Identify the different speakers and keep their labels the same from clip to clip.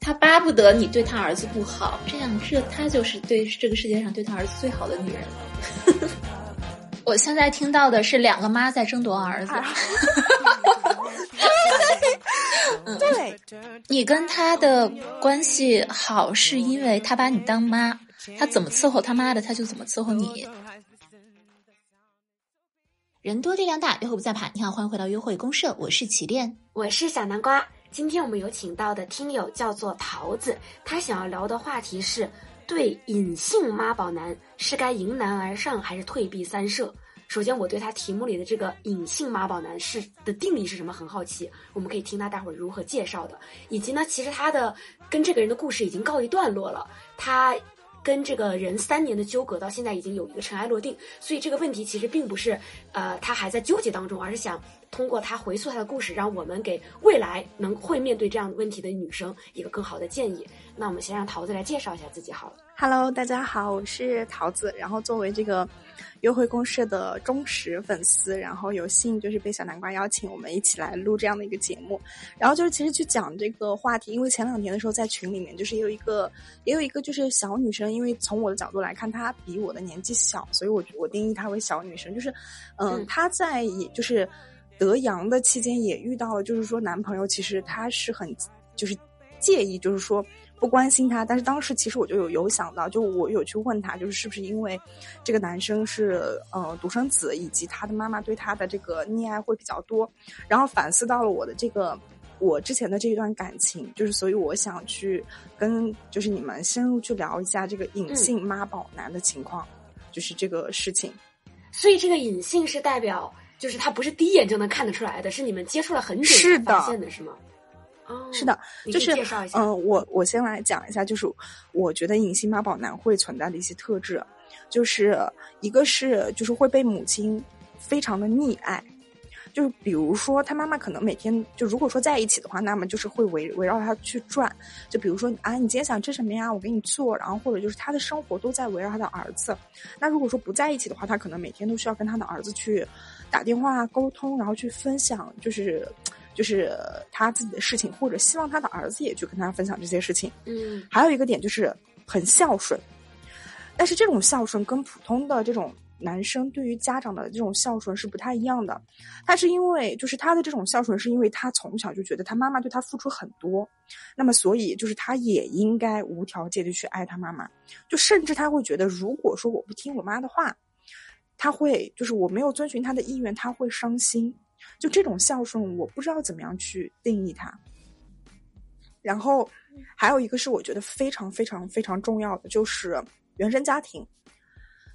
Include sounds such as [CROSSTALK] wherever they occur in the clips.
Speaker 1: 他巴不得你对他儿子不好，这样这他就是对这个世界上对他儿子最好的女人了。[LAUGHS] 我现在听到的是两个妈在争夺儿子。[LAUGHS]
Speaker 2: 对，
Speaker 1: 你跟他的关系好，是因为他把你当妈，他怎么伺候他妈的，他就怎么伺候你。人多力量大，约会不再怕。你好，欢迎回到约会公社，我是起恋，
Speaker 3: 我是小南瓜。今天我们有请到的听友叫做桃子，他想要聊的话题是对隐性妈宝男是该迎难而上还是退避三舍。首先，我对他题目里的这个隐性妈宝男是的定义是什么很好奇，我们可以听他大伙儿如何介绍的，以及呢，其实他的跟这个人的故事已经告一段落了，他。跟这个人三年的纠葛，到现在已经有一个尘埃落定，所以这个问题其实并不是，呃，他还在纠结当中，而是想通过他回溯他的故事，让我们给未来能会面对这样问题的女生一个更好的建议。那我们先让桃子来介绍一下自己好了。
Speaker 2: Hello，大家好，我是桃子。然后作为这个约会公社的忠实粉丝，然后有幸就是被小南瓜邀请，我们一起来录这样的一个节目。然后就是其实去讲这个话题，因为前两天的时候在群里面就是也有一个也有一个就是小女生，因为从我的角度来看，她比我的年纪小，所以我我定义她为小女生。就是嗯，她在也就是得阳的期间也遇到了，就是说男朋友其实他是很就是介意，就是说。不关心他，但是当时其实我就有有想到，就我有去问他，就是是不是因为这个男生是呃独生子，以及他的妈妈对他的这个溺爱会比较多，然后反思到了我的这个我之前的这一段感情，就是所以我想去跟就是你们深入去聊一下这个隐性妈宝男的情况，就是这个事情。
Speaker 3: 所以这个隐性是代表，就是他不是第一眼就能看得出来的，是你们接触了很久才发现的是吗？
Speaker 2: 是的，就是嗯，我我先来讲一下，就是我觉得隐形妈宝男会存在的一些特质，就是一个是就是会被母亲非常的溺爱，就是比如说他妈妈可能每天就如果说在一起的话，那么就是会围围绕他去转，就比如说啊，你今天想吃什么呀？我给你做，然后或者就是他的生活都在围绕他的儿子。那如果说不在一起的话，他可能每天都需要跟他的儿子去打电话沟通，然后去分享，就是。就是他自己的事情，或者希望他的儿子也去跟他分享这些事情。
Speaker 3: 嗯，
Speaker 2: 还有一个点就是很孝顺，但是这种孝顺跟普通的这种男生对于家长的这种孝顺是不太一样的。他是因为就是他的这种孝顺，是因为他从小就觉得他妈妈对他付出很多，那么所以就是他也应该无条件的去爱他妈妈。就甚至他会觉得，如果说我不听我妈的话，他会就是我没有遵循他的意愿，他会伤心。就这种孝顺，我不知道怎么样去定义它。然后还有一个是我觉得非常非常非常重要的，就是原生家庭。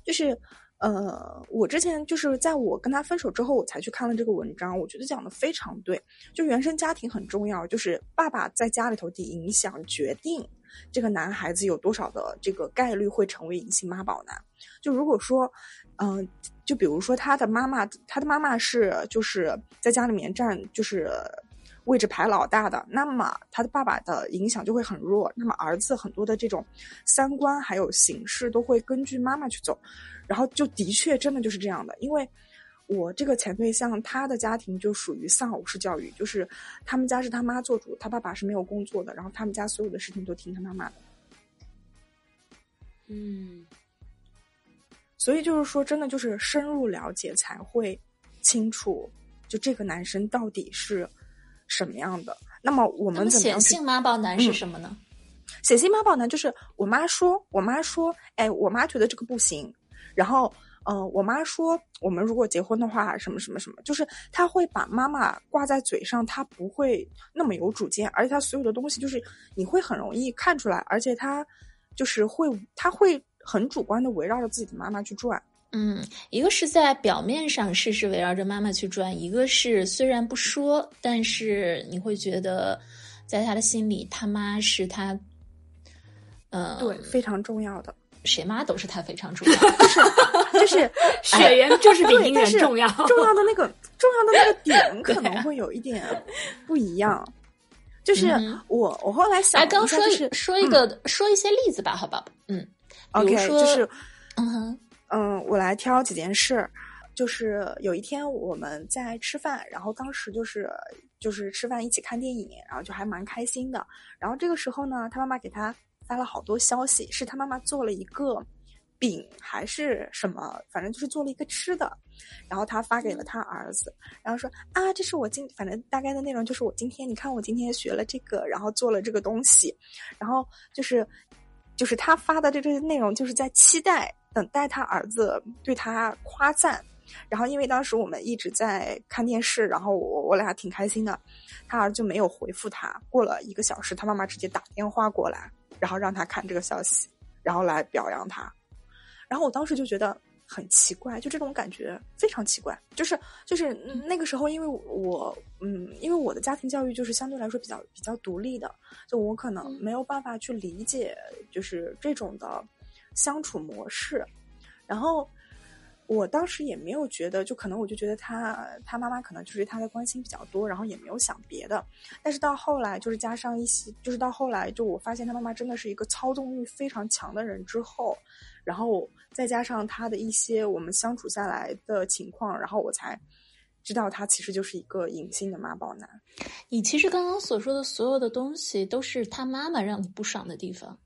Speaker 2: 就是呃，我之前就是在我跟他分手之后，我才去看了这个文章，我觉得讲的非常对。就原生家庭很重要，就是爸爸在家里头的影响，决定这个男孩子有多少的这个概率会成为隐形妈宝男。就如果说。嗯，就比如说他的妈妈，他的妈妈是就是在家里面占就是位置排老大的，那么他的爸爸的影响就会很弱。那么儿子很多的这种三观还有形式都会根据妈妈去走，然后就的确真的就是这样的。因为我这个前对象他的家庭就属于丧偶式教育，就是他们家是他妈做主，他爸爸是没有工作的，然后他们家所有的事情都听他妈妈的。
Speaker 3: 嗯。
Speaker 2: 所以就是说，真的就是深入了解才会清楚，就这个男生到底是什么样的。那么我们怎么
Speaker 1: 显性妈宝男是什么呢？
Speaker 2: 显性妈宝男就是我妈说，我妈说，哎，我妈觉得这个不行。然后，嗯，我妈说，我们如果结婚的话，什么什么什么，就是她会把妈妈挂在嘴上，她不会那么有主见，而且她所有的东西就是你会很容易看出来，而且他就是会，他会。很主观的围绕着自己的妈妈去转，
Speaker 1: 嗯，一个是在表面上事事围绕着妈妈去转，一个是虽然不说，但是你会觉得，在他的心里，他妈是他，嗯，
Speaker 2: 对，非常重要的，
Speaker 1: 谁妈都是他非常重要，[LAUGHS]
Speaker 2: 就是就是 [LAUGHS]
Speaker 3: 血缘就是比姻缘重要，
Speaker 2: 重要的那个重要的那个 [LAUGHS] 点可能会有一点不一样，就是我我后来想，
Speaker 1: 哎刚说说一个说一些例子吧，好吧，嗯。
Speaker 2: OK，就是，
Speaker 1: 嗯
Speaker 2: 嗯，我来挑几件事。就是有一天我们在吃饭，然后当时就是就是吃饭一起看电影，然后就还蛮开心的。然后这个时候呢，他妈妈给他发了好多消息，是他妈妈做了一个饼还是什么，反正就是做了一个吃的，然后他发给了他儿子，然后说啊，这是我今反正大概的内容就是我今天你看我今天学了这个，然后做了这个东西，然后就是就是他发的这这个内容就是在期待等待他儿子对他夸赞。然后，因为当时我们一直在看电视，然后我我俩挺开心的，他儿子就没有回复他。过了一个小时，他妈妈直接打电话过来，然后让他看这个消息，然后来表扬他。然后我当时就觉得很奇怪，就这种感觉非常奇怪。就是就是那个时候，因为我嗯，因为我的家庭教育就是相对来说比较比较独立的，就我可能没有办法去理解就是这种的相处模式，然后。我当时也没有觉得，就可能我就觉得他他妈妈可能就是他的关心比较多，然后也没有想别的。但是到后来，就是加上一些，就是到后来，就我发现他妈妈真的是一个操纵欲非常强的人之后，然后再加上他的一些我们相处下来的情况，然后我才知道他其实就是一个隐性的妈宝男。
Speaker 1: 你其实刚刚所说的所有的东西，都是他妈妈让你不爽的地方，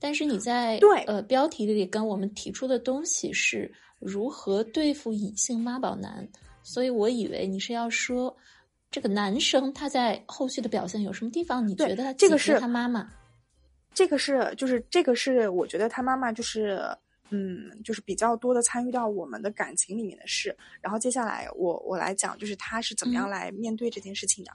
Speaker 1: 但是你在
Speaker 2: 对
Speaker 1: 呃标题里跟我们提出的东西是。如何对付隐性妈宝男？所以我以为你是要说这个男生他在后续的表现有什么地方？你觉得他
Speaker 2: 这个是
Speaker 1: 他妈妈？
Speaker 2: 这个是就是这个是我觉得他妈妈就是嗯就是比较多的参与到我们的感情里面的事。然后接下来我我来讲就是他是怎么样来面对这件事情的。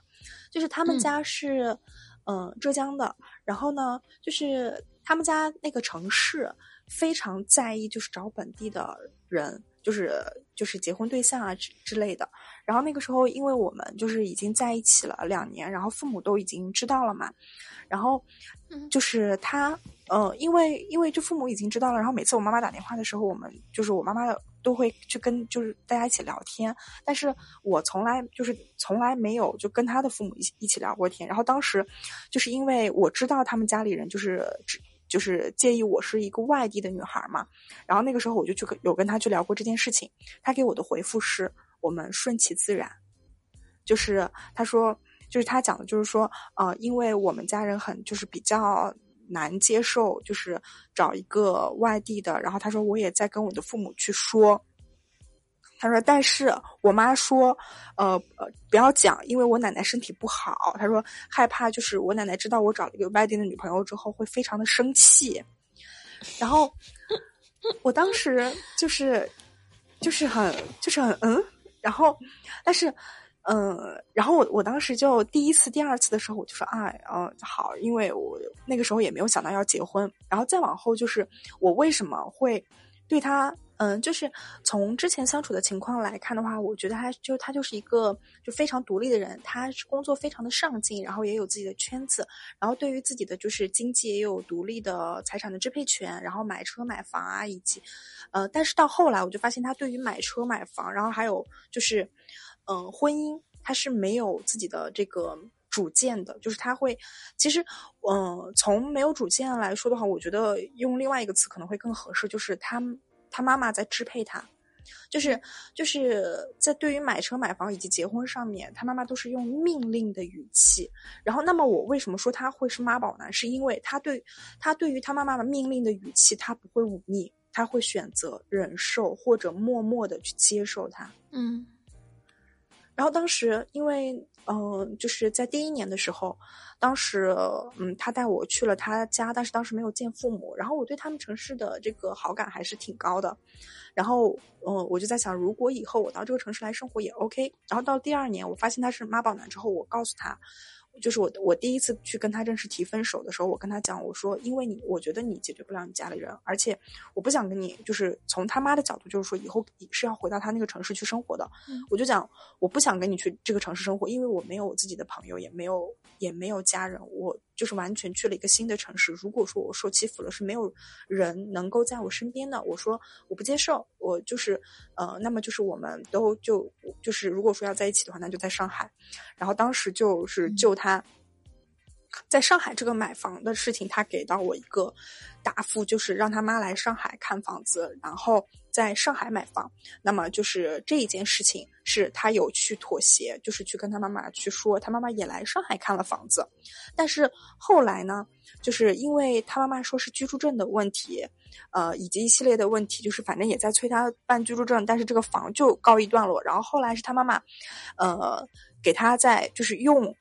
Speaker 2: 就是他们家是嗯浙江的，然后呢就是他们家那个城市非常在意就是找本地的。人就是就是结婚对象啊之之类的，然后那个时候，因为我们就是已经在一起了两年，然后父母都已经知道了嘛，然后就是他，呃，因为因为就父母已经知道了，然后每次我妈妈打电话的时候，我们就是我妈妈都会去跟就是大家一起聊天，但是我从来就是从来没有就跟他的父母一一起聊过天，然后当时就是因为我知道他们家里人就是只。就是介意我是一个外地的女孩嘛，然后那个时候我就去有跟他去聊过这件事情，他给我的回复是我们顺其自然，就是他说，就是他讲的，就是说，呃，因为我们家人很就是比较难接受，就是找一个外地的，然后他说我也在跟我的父母去说。他说：“但是我妈说，呃呃，不要讲，因为我奶奶身体不好。他说害怕，就是我奶奶知道我找了一个外地的女朋友之后，会非常的生气。然后我当时就是就是很就是很嗯，然后但是嗯，然后我我当时就第一次、第二次的时候，我就说啊，嗯，好，因为我那个时候也没有想到要结婚。然后再往后，就是我为什么会对他。”嗯，就是从之前相处的情况来看的话，我觉得他就他就是一个就非常独立的人，他工作非常的上进，然后也有自己的圈子，然后对于自己的就是经济也有独立的财产的支配权，然后买车买房啊，以及，呃，但是到后来我就发现他对于买车买房，然后还有就是，嗯，婚姻他是没有自己的这个主见的，就是他会，其实，嗯，从没有主见来说的话，我觉得用另外一个词可能会更合适，就是他。他妈妈在支配他，就是就是在对于买车买房以及结婚上面，他妈妈都是用命令的语气。然后，那么我为什么说他会是妈宝男？是因为他对他对于他妈妈的命令的语气，他不会忤逆，他会选择忍受或者默默的去接受他。
Speaker 1: 嗯。
Speaker 2: 然后当时因为嗯，就是在第一年的时候。当时，嗯，他带我去了他家，但是当时没有见父母。然后我对他们城市的这个好感还是挺高的。然后，嗯，我就在想，如果以后我到这个城市来生活也 OK。然后到第二年，我发现他是妈宝男之后，我告诉他。就是我，我第一次去跟他正式提分手的时候，我跟他讲，我说，因为你，我觉得你解决不了你家里人，而且我不想跟你，就是从他妈的角度，就是说以后是要回到他那个城市去生活的。我就讲，我不想跟你去这个城市生活，因为我没有我自己的朋友，也没有也没有家人，我就是完全去了一个新的城市。如果说我受欺负了，是没有人能够在我身边的。我说我不接受，我就是呃，那么就是我们都就就是如果说要在一起的话，那就在上海。然后当时就是救他。他在上海这个买房的事情，他给到我一个答复，就是让他妈来上海看房子，然后在上海买房。那么就是这一件事情是他有去妥协，就是去跟他妈妈去说，他妈妈也来上海看了房子。但是后来呢，就是因为他妈妈说是居住证的问题，呃，以及一系列的问题，就是反正也在催他办居住证，但是这个房就告一段落。然后后来是他妈妈，呃，给他在就是用。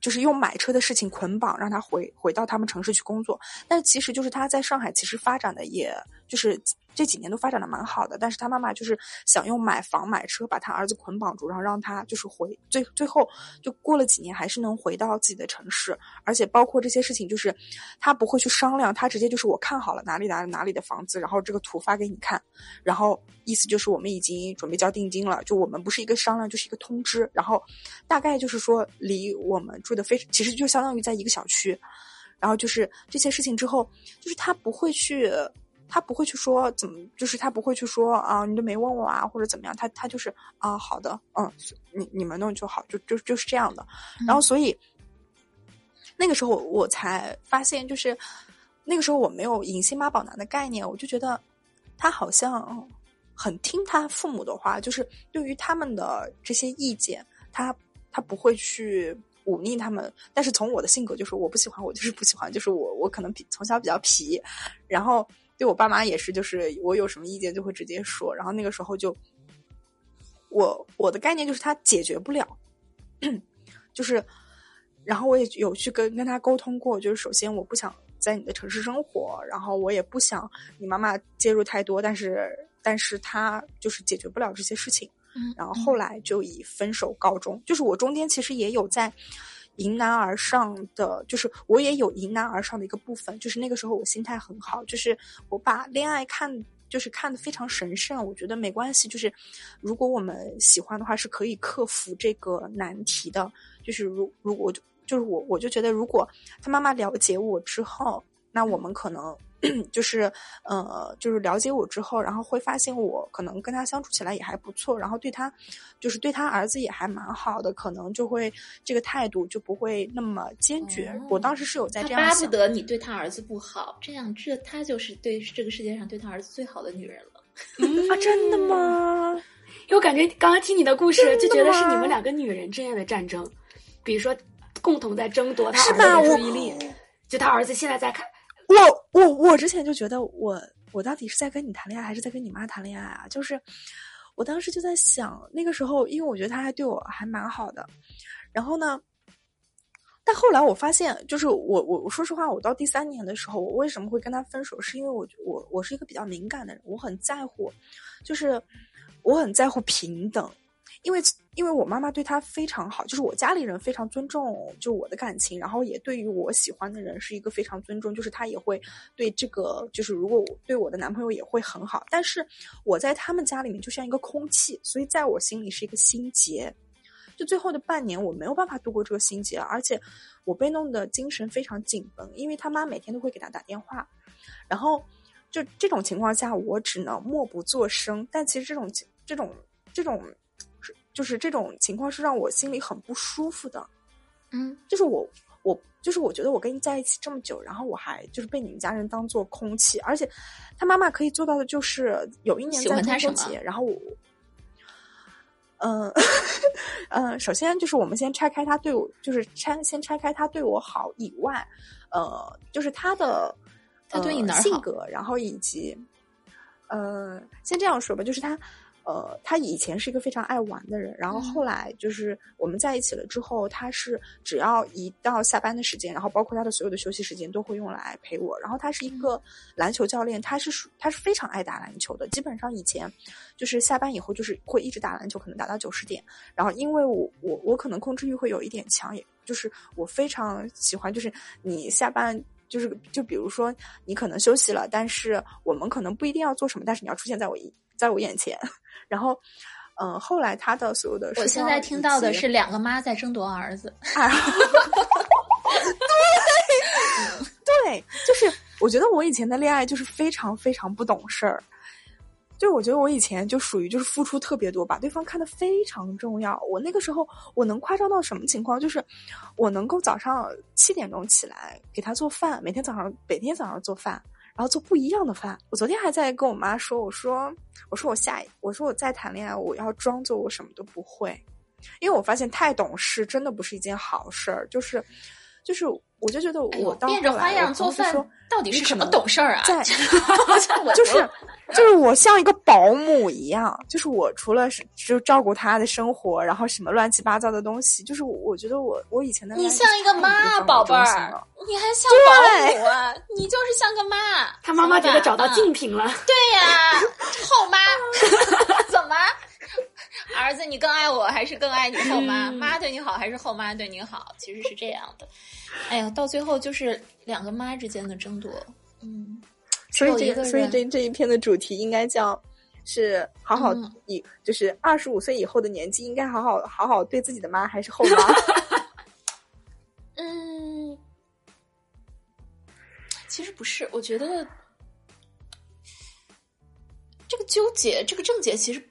Speaker 2: 就是用买车的事情捆绑，让他回回到他们城市去工作。但其实就是他在上海，其实发展的也就是。这几年都发展的蛮好的，但是他妈妈就是想用买房买车把他儿子捆绑住，然后让他就是回最最后就过了几年还是能回到自己的城市，而且包括这些事情就是他不会去商量，他直接就是我看好了哪里哪里哪里的房子，然后这个图发给你看，然后意思就是我们已经准备交定金了，就我们不是一个商量就是一个通知，然后大概就是说离我们住的非其实就相当于在一个小区，然后就是这些事情之后，就是他不会去。他不会去说怎么，就是他不会去说啊，你都没问我啊，或者怎么样，他他就是啊，好的，嗯，你你们弄就好，就就就是这样的。然后所以那个时候我才发现，就是那个时候我没有隐性妈宝男的概念，我就觉得他好像很听他父母的话，就是对于他们的这些意见，他他不会去忤逆他们。但是从我的性格，就是我不喜欢，我就是不喜欢，就是我我可能比从小比较皮，然后。对我爸妈也是，就是我有什么意见就会直接说，然后那个时候就，我我的概念就是他解决不了，[CLEARS THROAT] 就是，然后我也有去跟跟他沟通过，就是首先我不想在你的城市生活，然后我也不想你妈妈介入太多，但是但是他就是解决不了这些事情，然后后来就以分手告终，就是我中间其实也有在。迎难而上的，就是我也有迎难而上的一个部分，就是那个时候我心态很好，就是我把恋爱看，就是看得非常神圣，我觉得没关系，就是如果我们喜欢的话，是可以克服这个难题的。就是如如果就就是我我就觉得，如果他妈妈了解我之后，那我们可能。[CLEARS THROAT] 就是呃，就是了解我之后，然后会发现我可能跟他相处起来也还不错，然后对他，就是对他儿子也还蛮好的，可能就会这个态度就不会那么坚决。我当时是有在这样
Speaker 1: 巴不得你对他儿子不好，这样这他就是对这个世界上对他儿子最好的女人了。[LAUGHS]
Speaker 2: 啊，真的吗？
Speaker 3: 因为我感觉刚刚听你的故事，就觉得是你们两个女人之间的战争，比如说共同在争夺他儿子的注意力，就他儿子现在在看。
Speaker 2: 我我我之前就觉得我我到底是在跟你谈恋爱还是在跟你妈谈恋爱啊？就是我当时就在想，那个时候因为我觉得他还对我还蛮好的，然后呢，但后来我发现，就是我我我说实话，我到第三年的时候，我为什么会跟他分手？是因为我我我是一个比较敏感的人，我很在乎，就是我很在乎平等。因为因为我妈妈对他非常好，就是我家里人非常尊重就我的感情，然后也对于我喜欢的人是一个非常尊重，就是他也会对这个就是如果我对我的男朋友也会很好，但是我在他们家里面就像一个空气，所以在我心里是一个心结，就最后的半年我没有办法度过这个心结，而且我被弄得精神非常紧绷，因为他妈每天都会给他打电话，然后就这种情况下我只能默不作声，但其实这种这种这种。就是这种情况是让我心里很不舒服的，
Speaker 1: 嗯，
Speaker 2: 就是我我就是我觉得我跟你在一起这么久，然后我还就是被你们家人当做空气，而且他妈妈可以做到的就是有一年在中秋节，然后我，嗯嗯，[LAUGHS] 首先就是我们先拆开他对我，就是拆先拆开他对我好以外，呃，就是他的
Speaker 1: 他对你哪
Speaker 2: 性格，然后以及，呃，先这样说吧，就是他。呃，他以前是一个非常爱玩的人，然后后来就是我们在一起了之后，他是只要一到下班的时间，然后包括他的所有的休息时间都会用来陪我。然后他是一个篮球教练，他是属他是非常爱打篮球的，基本上以前就是下班以后就是会一直打篮球，可能打到九十点。然后因为我我我可能控制欲会有一点强，也就是我非常喜欢，就是你下班就是就比如说你可能休息了，但是我们可能不一定要做什么，但是你要出现在我一在我眼前。然后，嗯，后来他的所有的，
Speaker 1: 我现在听到的是两个妈在争夺儿子。[LAUGHS] [LAUGHS]
Speaker 2: 对，[LAUGHS] 对，就是我觉得我以前的恋爱就是非常非常不懂事儿，就我觉得我以前就属于就是付出特别多，把对方看得非常重要。我那个时候我能夸张到什么情况？就是我能够早上七点钟起来给他做饭，每天早上每天早上做饭。然后做不一样的饭。我昨天还在跟我妈说，我说我说我下我说我再谈恋爱，我要装作我什么都不会，因为我发现太懂事真的不是一件好事儿，就是就是我就觉得我到
Speaker 1: 变着花样做饭到底是什么懂事儿啊？
Speaker 2: 在 [LAUGHS] [LAUGHS] 就是就是我像一个保姆一样，就是我除了是就照顾他的生活，然后什么乱七八糟的东西，就是我觉得我我以前的
Speaker 1: 你像一个妈，宝贝儿，你还像保姆啊？你就是像个妈。
Speaker 3: 他妈妈觉得找到竞品了。
Speaker 1: 对呀，[LAUGHS] 后妈怎么？儿子，你更爱我还是更爱你后妈？妈对你好还是后妈对你好？其实是这样的。哎呀，到最后就是两个妈之间的争夺。嗯，
Speaker 2: 所以这个，所以这这一篇的主题应该叫是好好以，就是二十五岁以后的年纪，应该好好好好对自己的妈还是后妈？[LAUGHS]
Speaker 1: 嗯，其实不是，我觉得这个纠结，这个症结，其实。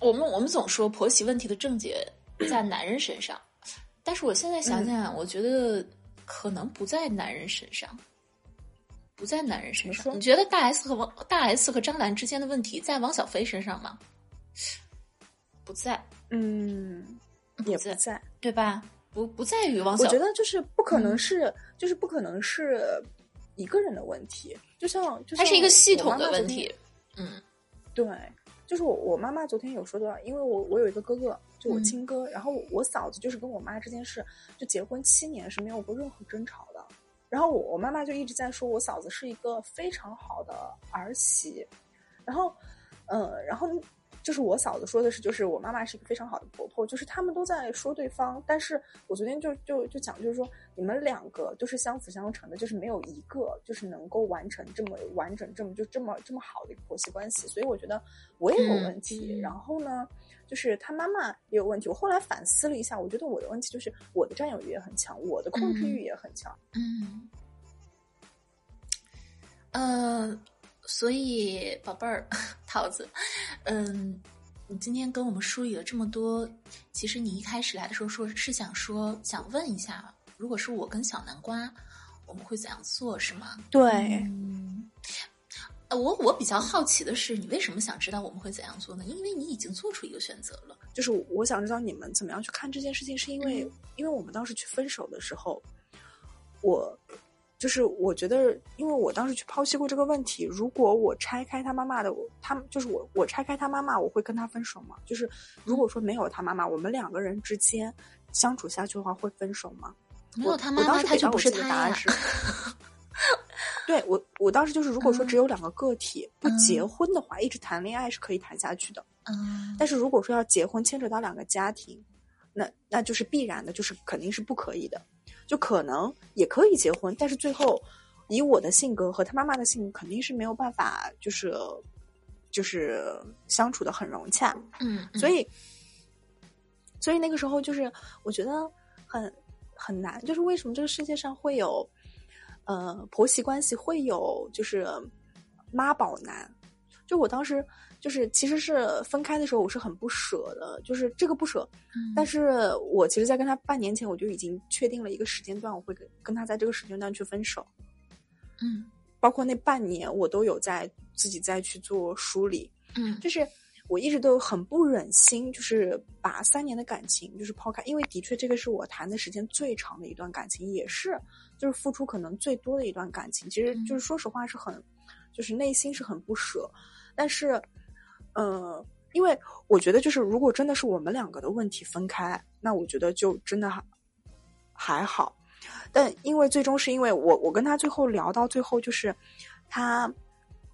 Speaker 1: 我们我们总说婆媳问题的症结 [CLEARS THROAT] 在男人身上，但是我现在想想，我觉得可能不在男人身上，不在男人身上。你觉得大 S 和王大 S 和张兰之间的问题在王小飞身上吗？不在，
Speaker 2: 嗯，也不
Speaker 1: 在，对吧？不不在于王小，
Speaker 2: 我觉得就是不可能是，就是不可能是一个人的问题，就像
Speaker 1: 它是一个系统的问题，嗯，
Speaker 2: 对。就是我，我妈妈昨天有说的，因为我我有一个哥哥，就我亲哥，然后我嫂子就是跟我妈这件事，就结婚七年是没有过任何争吵的，然后我我妈妈就一直在说我嫂子是一个非常好的儿媳，然后，嗯，然后。就是我嫂子说的是，就是我妈妈是一个非常好的婆婆，就是他们都在说对方，但是我昨天就就就讲，就是说你们两个都是相辅相成的，就是没有一个就是能够完成这么完整、这么就这么这么好的一个婆媳关系，所以我觉得我也有问题。然后呢，就是他妈妈也有问题。我后来反思了一下，我觉得我的问题就是我的占有欲也很强，我的控制欲也很强。
Speaker 1: 嗯，嗯。所以，宝贝儿，桃子，嗯，你今天跟我们梳理了这么多，其实你一开始来的时候说是想说想问一下，如果是我跟小南瓜，我们会怎样做，是吗？
Speaker 2: 对，
Speaker 1: 嗯，我我比较好奇的是，你为什么想知道我们会怎样做呢？因为你已经做出一个选择了，
Speaker 2: 就是我想知道你们怎么样去看这件事情，是因为因为我们当时去分手的时候，我。就是我觉得，因为我当时去剖析过这个问题，如果我拆开他妈妈的，他就是我，我拆开他妈妈，我会跟他分手吗？就是如果说没有他妈妈，我们两个人之间相处下去的话，会分手吗？
Speaker 1: 没有他妈妈，他就不是他
Speaker 2: 呀。对我，我当时就是，如果说只有两个个体不结婚的话，一直谈恋爱是可以谈下去的。
Speaker 1: 嗯。
Speaker 2: 但是如果说要结婚，牵扯到两个家庭，那那就是必然的，就是肯定是不可以的。就可能也可以结婚，但是最后以我的性格和他妈妈的性格，肯定是没有办法，就是就是相处的很融洽。
Speaker 1: 嗯，
Speaker 2: 所以所以那个时候就是我觉得很很难，就是为什么这个世界上会有呃婆媳关系会有就是妈宝男？就我当时。就是其实是分开的时候，我是很不舍的。就是这个不舍，但是我其实，在跟他半年前，我就已经确定了一个时间段，我会跟跟他在这个时间段去分手。
Speaker 1: 嗯，
Speaker 2: 包括那半年，我都有在自己再去做梳理。
Speaker 1: 嗯，
Speaker 2: 就是我一直都很不忍心，就是把三年的感情就是抛开，因为的确这个是我谈的时间最长的一段感情，也是就是付出可能最多的一段感情。其实就是说实话，是很就是内心是很不舍，但是。嗯，因为我觉得，就是如果真的是我们两个的问题分开，那我觉得就真的还还好。但因为最终是因为我，我跟他最后聊到最后，就是他，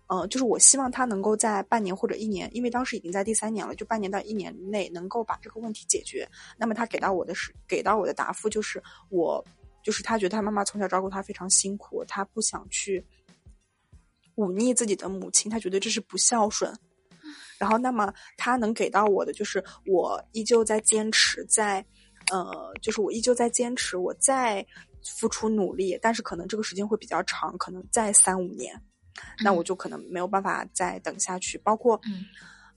Speaker 2: 呃，就是我希望他能够在半年或者一年，因为当时已经在第三年了，就半年到一年内能够把这个问题解决。那么他给到我的是给到我的答复就是，我就是他觉得他妈妈从小照顾他非常辛苦，他不想去忤逆自己的母亲，他觉得这是不孝顺。然后，那么他能给到我的就是，我依旧在坚持，在，呃，就是我依旧在坚持，我在付出努力，但是可能这个时间会比较长，可能再三五年，那我就可能没有办法再等下去。包括，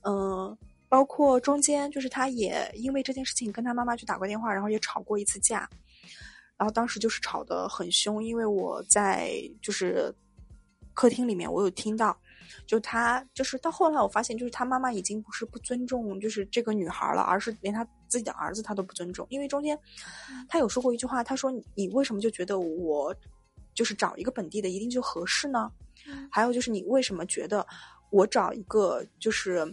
Speaker 2: 嗯，包括中间就是他也因为这件事情跟他妈妈去打过电话，然后也吵过一次架，然后当时就是吵得很凶，因为我在就是。客厅里面，我有听到，就他就是到后来我发现，就是他妈妈已经不是不尊重就是这个女孩了，而是连他自己的儿子他都不尊重。因为中间他有说过一句话，他说：“你为什么就觉得我就是找一个本地的一定就合适呢？还有就是你为什么觉得我找一个就是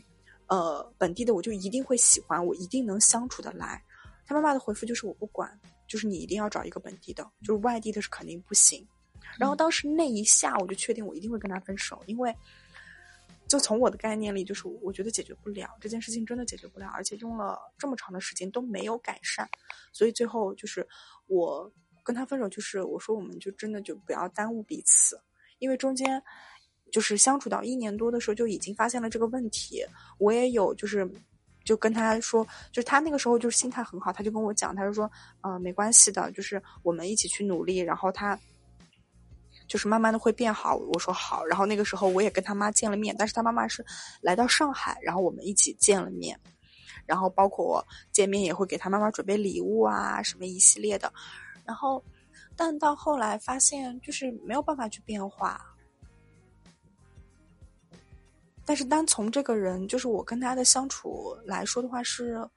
Speaker 2: 呃本地的我就一定会喜欢，我一定能相处的来？”他妈妈的回复就是：“我不管。”就是你一定要找一个本地的，就是外地的是肯定不行。然后当时那一下，我就确定我一定会跟他分手，因为就从我的概念里，就是我觉得解决不了这件事情，真的解决不了，而且用了这么长的时间都没有改善，所以最后就是我跟他分手，就是我说我们就真的就不要耽误彼此，因为中间就是相处到一年多的时候就已经发现了这个问题，我也有就是。就跟他说，就是他那个时候就是心态很好，他就跟我讲，他就说，嗯，没关系的，就是我们一起去努力，然后他就是慢慢的会变好。我说好，然后那个时候我也跟他妈见了面，但是他妈妈是来到上海，然后我们一起见了面，然后包括见面也会给他妈妈准备礼物啊，什么一系列的，然后但到后来发现就是没有办法去变化。但是单从这个人，就是我跟他的相处来说的话，是，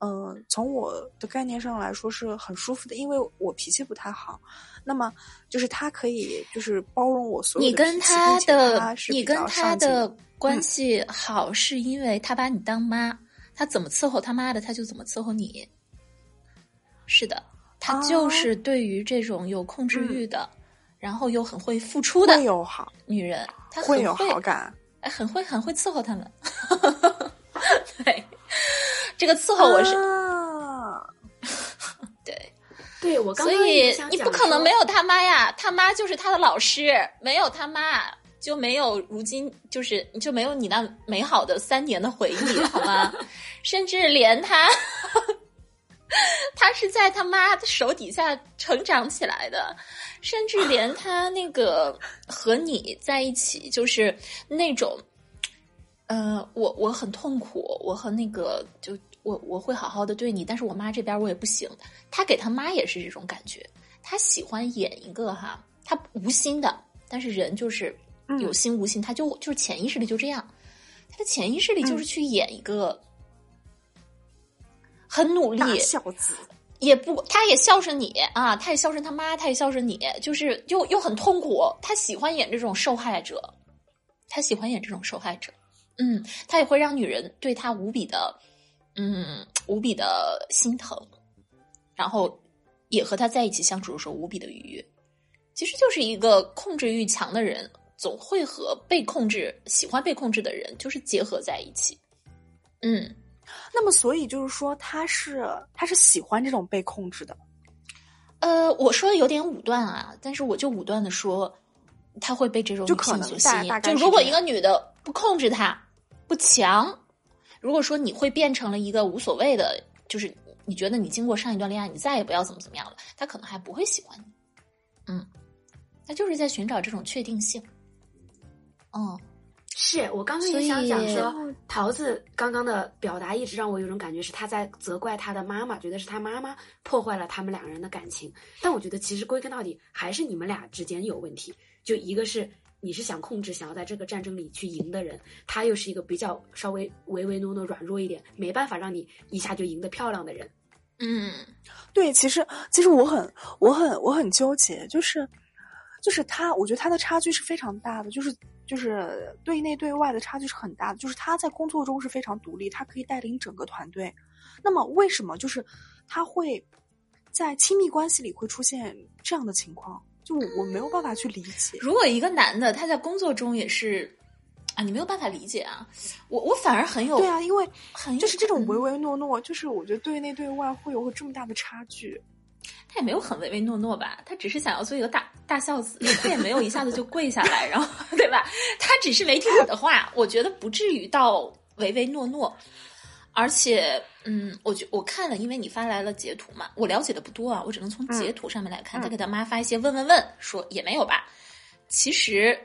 Speaker 2: 嗯，从我的概念上来说是很舒服的，因为我脾气不太好。那么就是他可以就是包容我所有
Speaker 1: 的。你跟他的，你跟
Speaker 2: 他
Speaker 1: 的关系好，是因为他把你当妈，他怎么伺候他妈的，他就怎么伺候你。是的，他就是对于这种有控制欲的，然后又很会付出的女人，他
Speaker 2: 会有好感。
Speaker 1: 哎，很会很会伺候他们，[LAUGHS] 对，这个伺候我是，[LAUGHS] 对，
Speaker 3: 对我刚刚
Speaker 1: 所以你不可能没有他妈呀，他妈就是他的老师，没有他妈就没有如今就是就没有你那美好的三年的回忆，好吗？甚至连他，他是在他妈的手底下成长起来的。甚至连他那个和你在一起，就是那种，呃，我我很痛苦，我和那个就我我会好好的对你，但是我妈这边我也不行。他给他妈也是这种感觉，他喜欢演一个哈，他无心的，但是人就是有心无心，他就就是潜意识里就这样，他的潜意识里就是去演一个很努力
Speaker 2: 孝子。
Speaker 1: 也不，他也孝顺你啊，他也孝顺他妈，他也孝顺你，就是又又很痛苦。他喜欢演这种受害者，他喜欢演这种受害者。嗯，他也会让女人对他无比的，嗯，无比的心疼，然后也和他在一起相处的时候无比的愉悦。其实就是一个控制欲强的人，总会和被控制、喜欢被控制的人就是结合在一起。嗯。
Speaker 2: 那么，所以就是说，他是他是喜欢这种被控制的。
Speaker 1: 呃，我说的有点武断啊，但是我就武断的说，他会被这种女性所吸引。就如果一个女的不控制他，不强，如果说你会变成了一个无所谓的，就是你觉得你经过上一段恋爱，你再也不要怎么怎么样了，他可能还不会喜欢你。嗯，他就是在寻找这种确定性。嗯。
Speaker 3: 是我刚刚也想讲说，桃子刚刚的表达一直让我有种感觉，是他在责怪他的妈妈，觉得是他妈妈破坏了他们两个人的感情。但我觉得其实归根到底还是你们俩之间有问题。就一个是你是想控制，想要在这个战争里去赢的人，他又是一个比较稍微唯唯诺诺、软弱一点，没办法让你一下就赢得漂亮的人。
Speaker 1: 嗯，
Speaker 2: 对，其实其实我很我很我很纠结，就是就是他，我觉得他的差距是非常大的，就是。就是对内对外的差距是很大的，就是他在工作中是非常独立，他可以带领整个团队。那么为什么就是他会在亲密关系里会出现这样的情况？就我没有办法去理解。
Speaker 1: 如果一个男的他在工作中也是啊，你没有办法理解啊。我我反而很有
Speaker 2: 对啊，因为
Speaker 1: 很
Speaker 2: 就是这种唯唯诺诺，就是我觉得对内对外会有这么大的差距。
Speaker 1: 他也没有很唯唯诺诺吧，他只是想要做一个大大孝子，他也没有一下子就跪下来，然后对吧？他只是没听我的话，我觉得不至于到唯唯诺诺。而且，嗯，我觉我看了，因为你发来了截图嘛，我了解的不多啊，我只能从截图上面来看。他给他妈发一些问问问，说也没有吧，其实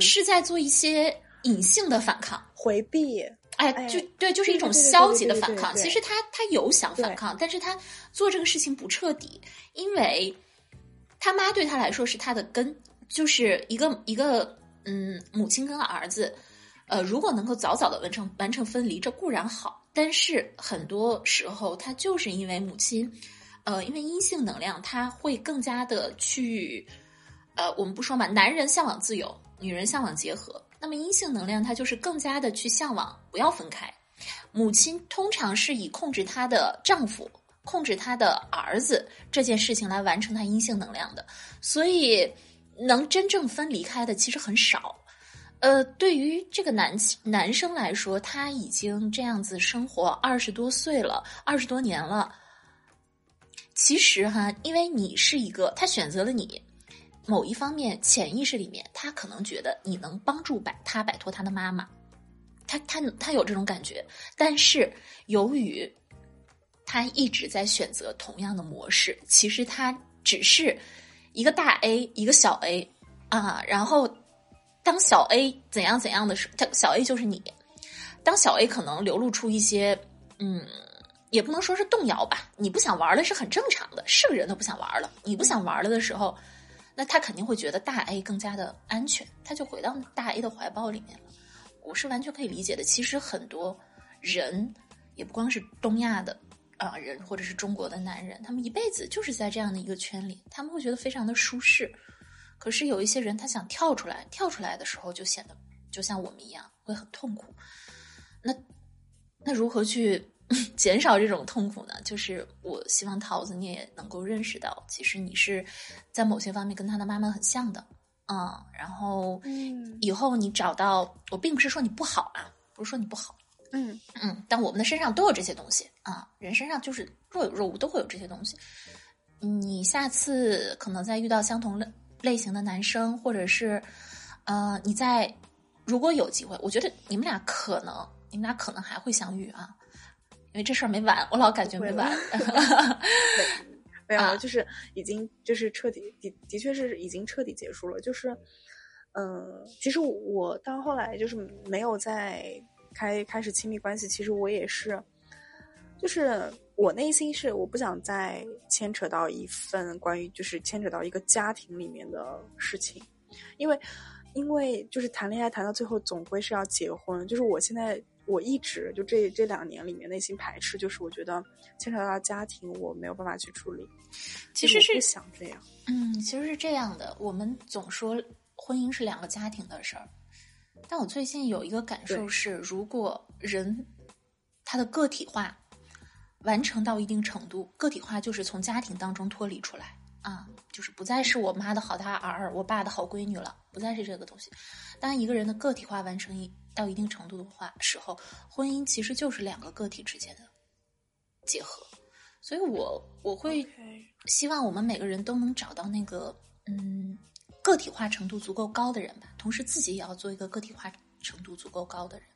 Speaker 1: 是在做一些隐性的反抗、
Speaker 2: 回避。
Speaker 1: 哎，就对，就是一种消极的反抗。其实他他有想反抗，但是他做这个事情不彻底，因为他妈对他来说是他的根，就是一个一个嗯，母亲跟儿子，呃，如果能够早早的完成完成分离，这固然好。但是很多时候，他就是因为母亲，呃，因为阴性能量，他会更加的去，呃，我们不说嘛，男人向往自由，女人向往结合。那么阴性能量，他就是更加的去向往不要分开。母亲通常是以控制她的丈夫、控制她的儿子这件事情来完成她阴性能量的，所以能真正分离开的其实很少。呃，对于这个男男生来说，他已经这样子生活二十多岁了，二十多年了。其实哈，因为你是一个，他选择了你。某一方面，潜意识里面，他可能觉得你能帮助摆他摆脱他的妈妈，他他他有这种感觉。但是由于他一直在选择同样的模式，其实他只是一个大 A，一个小 A 啊。然后当小 A 怎样怎样的时候，他小 A 就是你。当小 A 可能流露出一些嗯，也不能说是动摇吧，你不想玩了是很正常的，是个人都不想玩了。你不想玩了的时候。那他肯定会觉得大 A 更加的安全，他就回到大 A 的怀抱里面了。我是完全可以理解的。其实很多人，也不光是东亚的啊人，或者是中国的男人，他们一辈子就是在这样的一个圈里，他们会觉得非常的舒适。可是有一些人，他想跳出来，跳出来的时候就显得就像我们一样，会很痛苦。那那如何去？[LAUGHS] 减少这种痛苦呢，就是我希望桃子你也能够认识到，其实你是在某些方面跟他的妈妈很像的，嗯，然后以后你找到我，并不是说你不好啊，不是说你不好，
Speaker 2: 嗯
Speaker 1: 嗯，但我们的身上都有这些东西啊，人身上就是若有若无，都会有这些东西。你下次可能在遇到相同类类型的男生，或者是呃，你在如果有机会，我觉得你们俩可能，你们俩可能还会相遇啊。因为这事儿没完，我老感觉没完。[LAUGHS]
Speaker 2: 没有，就是已经就是彻底的的确是已经彻底结束了。就是，嗯，其实我到后来就是没有再开开始亲密关系。其实我也是，就是我内心是我不想再牵扯到一份关于就是牵扯到一个家庭里面的事情，因为因为就是谈恋爱谈到最后总归是要结婚。就是我现在。我一直就这这两年里面内心排斥，就是我觉得牵扯到家庭，我没有办法去处理。
Speaker 1: 其实是
Speaker 2: 想这样，
Speaker 1: 嗯，其实是这样的。我们总说婚姻是两个家庭的事儿，但我最近有一个感受是，如果人他的个体化完成到一定程度，个体化就是从家庭当中脱离出来啊，就是不再是我妈的好大儿，我爸的好闺女了，不再是这个东西。当一个人的个体化完成一。到一定程度的话，时候婚姻其实就是两个个体之间的结合，所以我我会希望我们每个人都能找到那个嗯个体化程度足够高的人吧，同时自己也要做一个个体化程度足够高的人。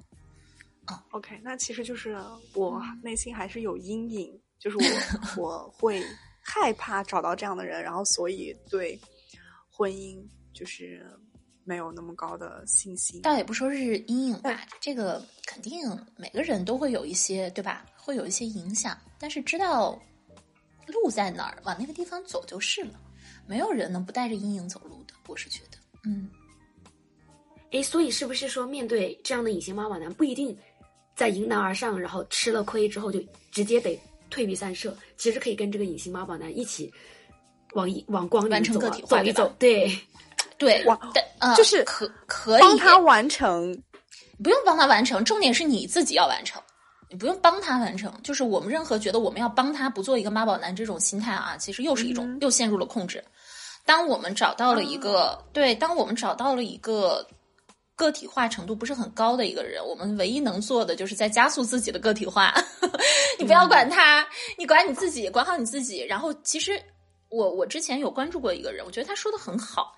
Speaker 1: 啊
Speaker 2: ，OK，那其实就是我内心还是有阴影，就是我 [LAUGHS] 我会害怕找到这样的人，然后所以对婚姻就是。没有那么高的信心，
Speaker 1: 倒也不说是阴影吧，这个肯定每个人都会有一些，对吧？会有一些影响，但是知道路在哪儿，往那个地方走就是了。没有人能不带着阴影走路的，我是觉得，嗯。
Speaker 3: 哎，所以是不是说，面对这样的隐形妈妈男，不一定在迎难而上，然后吃了亏之后就直接得退避三舍？其实可以跟这个隐形妈宝男一起往一往光
Speaker 1: 完成个体化，
Speaker 3: 走一走，对。
Speaker 1: 对，
Speaker 2: 呃，就是
Speaker 1: 可可以
Speaker 2: 帮他完成，
Speaker 1: 不用帮他完成，重点是你自己要完成，你不用帮他完成。就是我们任何觉得我们要帮他不做一个妈宝男这种心态啊，其实又是一种又陷入了控制。当我们找到了一个对，当我们找到了一个个体化程度不是很高的一个人，我们唯一能做的就是在加速自己的个体化。[LAUGHS] 你不要管他，你管你自己，管好你自己。然后，其实我我之前有关注过一个人，我觉得他说的很好。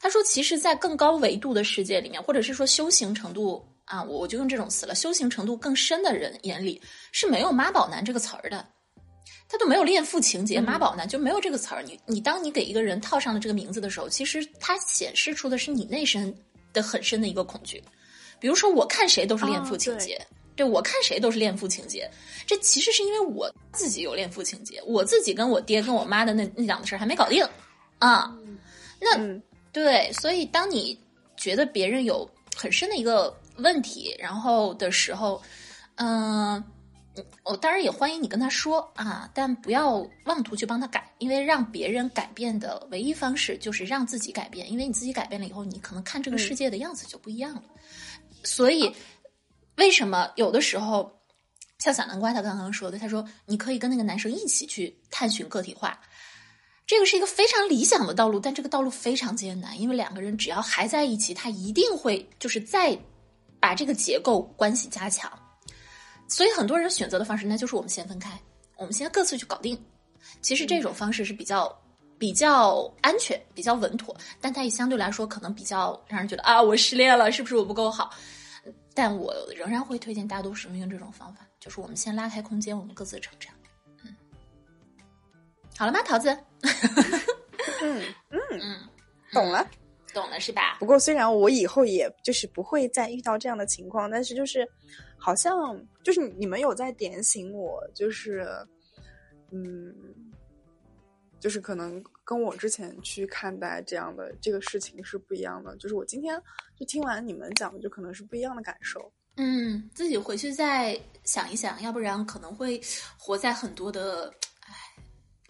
Speaker 1: 他说：“其实，在更高维度的世界里面，或者是说修行程度啊，我我就用这种词了。修行程度更深的人眼里是没有‘妈宝男’这个词儿的，他都没有恋父情节，‘妈宝男’就没有这个词儿。你你，当你给一个人套上了这个名字的时候，其实它显示出的是你内心的很深的一个恐惧。比如说，我看谁都是恋父情节，对我看谁都是恋父情节。这其实是因为我自己有恋父情节，我自己跟我爹跟我妈的那那两个事儿还没搞定啊，那。”对，所以当你觉得别人有很深的一个问题，然后的时候，嗯、我当然也欢迎你跟他说啊，但不要妄图去帮他改，因为让别人改变的唯一方式就是让自己改变，因为你自己改变了以后，你可能看这个世界的样子就不一样了。所以，为什么有的时候，像小南瓜他刚刚说的，他说你可以跟那个男生一起去探寻个体化，这个是一个非常理想的道路，但这个道路非常艰难，因为两个人只要还在一起，他一定会就是再把这个结构关系加强。所以很多人选择的方式，那就是我们先分开，我们先各自去搞定。其实这种方式是比较比较安全、比较稳妥，但它也相对来说可能比较让人觉得啊，我失恋了，是不是我不够好？但我仍然会推荐大多数人用这种方法，就是我们先拉开空间，我们各自成长。嗯，好了吗，桃子？
Speaker 2: 嗯嗯，
Speaker 1: 嗯，
Speaker 2: 懂了。
Speaker 1: 懂了是吧？
Speaker 2: 不过虽然我以后也就是不会再遇到这样的情况，但是就是好像就是你们有在点醒我，就是嗯，就是可能跟我之前去看待这样的这个事情是不一样的。就是我今天就听完你们讲的，就可能是不一样的感受。
Speaker 1: 嗯，自己回去再想一想，要不然可能会活在很多的唉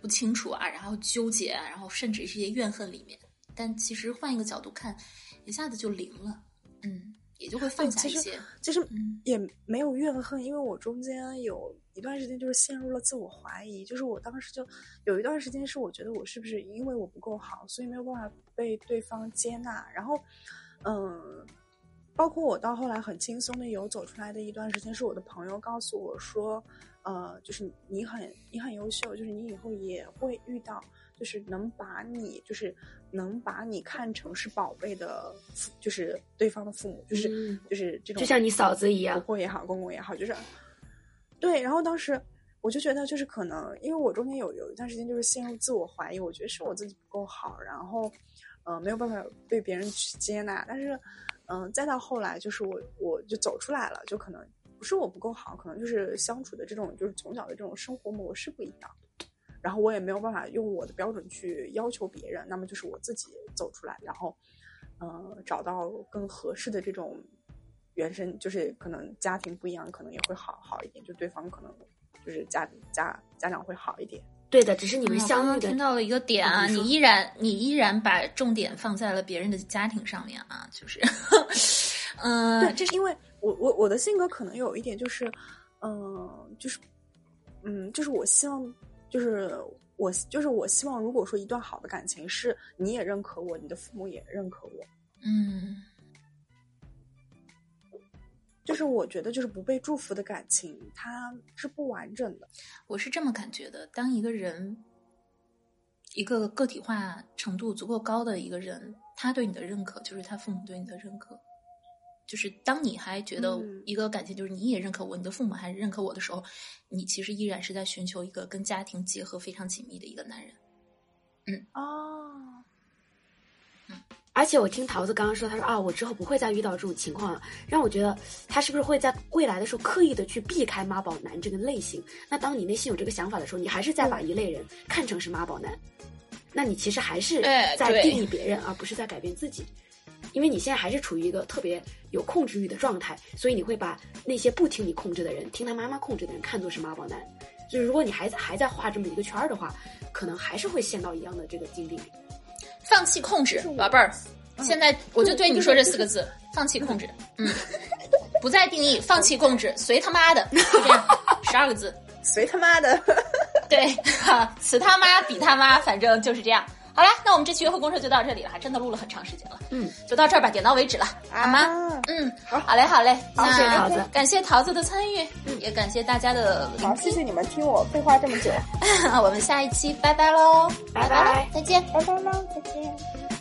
Speaker 1: 不清楚啊，然后纠结，然后甚至是一些怨恨里面。但其实换一个角度看，一下子就灵了，也就会放下一
Speaker 2: 其实
Speaker 1: 些。
Speaker 2: 其实
Speaker 1: 嗯
Speaker 2: 也没有怨恨，因为我中间有一段时间就是陷入了自我怀疑，就是我当时就有一段时间是我觉得我是不是因为我不够好，所以没有办法被对方接纳，然后嗯，包括我到后来很轻松的有走出来的一段时间，是我的朋友告诉我说，呃，就是你很你很优秀，就是你以后也会遇到。就是能把你，就是能把你看成是宝贝的，就是对方的父母，就是、
Speaker 3: 嗯
Speaker 2: 就是这种，
Speaker 3: 就像你嫂子一样
Speaker 2: 婆婆也好，公公也好，就是对。然后当时我就觉得，就是可能因为我中间有有一段时间就是陷入自我怀疑，我觉得是我自己不够好，然后嗯、呃没有办法被别人去接纳。但是嗯、呃再到后来，就是我我就走出来了，就可能不是我不够好，可能就是相处的这种就是从小的这种生活模式不一样。然后我也没有办法用我的标准去要求别人，那么就是我自己走出来，然后，呃，找到更合适的这种原生，就是可能家庭不一样，可能也会好好一点，就对方可能就是家家家长会好一点。
Speaker 3: 对的，只是你们相遇的
Speaker 1: 听到了一个点啊，
Speaker 3: 啊你
Speaker 1: 依然你依然把重点放在了别人的家庭上面啊，就是，嗯、[LAUGHS]
Speaker 2: 对，这是因为我我我的性格可能有一点就是，嗯、就是，嗯，就是我希望，就是我就是我希望，如果说一段好的感情是你也认可我，你的父母也认可我，
Speaker 1: 嗯
Speaker 2: 就是我觉得就是不被祝福的感情，它是不完整的。
Speaker 1: 我是这么感觉的。当一个人一个个体化程度足够高的一个人，他对你的认可就是他父母对你的认可。就是当你还觉得
Speaker 2: 嗯。
Speaker 1: 一个感情就是你也认可我，你的父母还认可我的时候，你其实依然是在寻求一个跟家庭结合非常紧密的一个男人。嗯。
Speaker 2: 哦，嗯。
Speaker 3: 而且我听桃子刚刚说，她说啊，我之后不会再遇到这种情况了，让我觉得她是不是会在未来的时候刻意的去避开妈宝男这个类型？那当你内心有这个想法的时候，你还是在把一类人看成是妈宝男，那你其实还是在定义别人，而不是在改变自己。因为你现在还是处于一个特别有控制欲的状态，所以你会把那些不听你控制的人、听他妈妈控制的人看作是妈宝男。就是如果你还在还在画这么一个圈儿的话，可能还是会陷到一样的这个境地里。
Speaker 1: 放弃控制，宝贝儿。现在我就对你说这四个字：放弃控制。[LAUGHS] 嗯，不再定义，放弃控制，随他妈的，就这样，十二个字。[LAUGHS]
Speaker 2: 随他妈的。[LAUGHS]
Speaker 1: 对，哈，此他妈彼他妈，反正就是这样。好了，那我们这期约会公社就到这里了，还真的录了很长时间了。
Speaker 3: 嗯，
Speaker 1: 就到这儿吧，点到为止了，好吗？
Speaker 2: 啊
Speaker 1: 嗯，
Speaker 2: 好。
Speaker 1: 好嘞，好嘞，
Speaker 3: 好谢谢。桃子
Speaker 1: 感谢桃子的参与，也感谢大家的聆
Speaker 2: 好，谢谢你们听我废话这么久，[LAUGHS]
Speaker 1: 我们下一期拜拜喽，
Speaker 3: 拜拜。
Speaker 1: 再见。
Speaker 2: 拜拜喽，再见。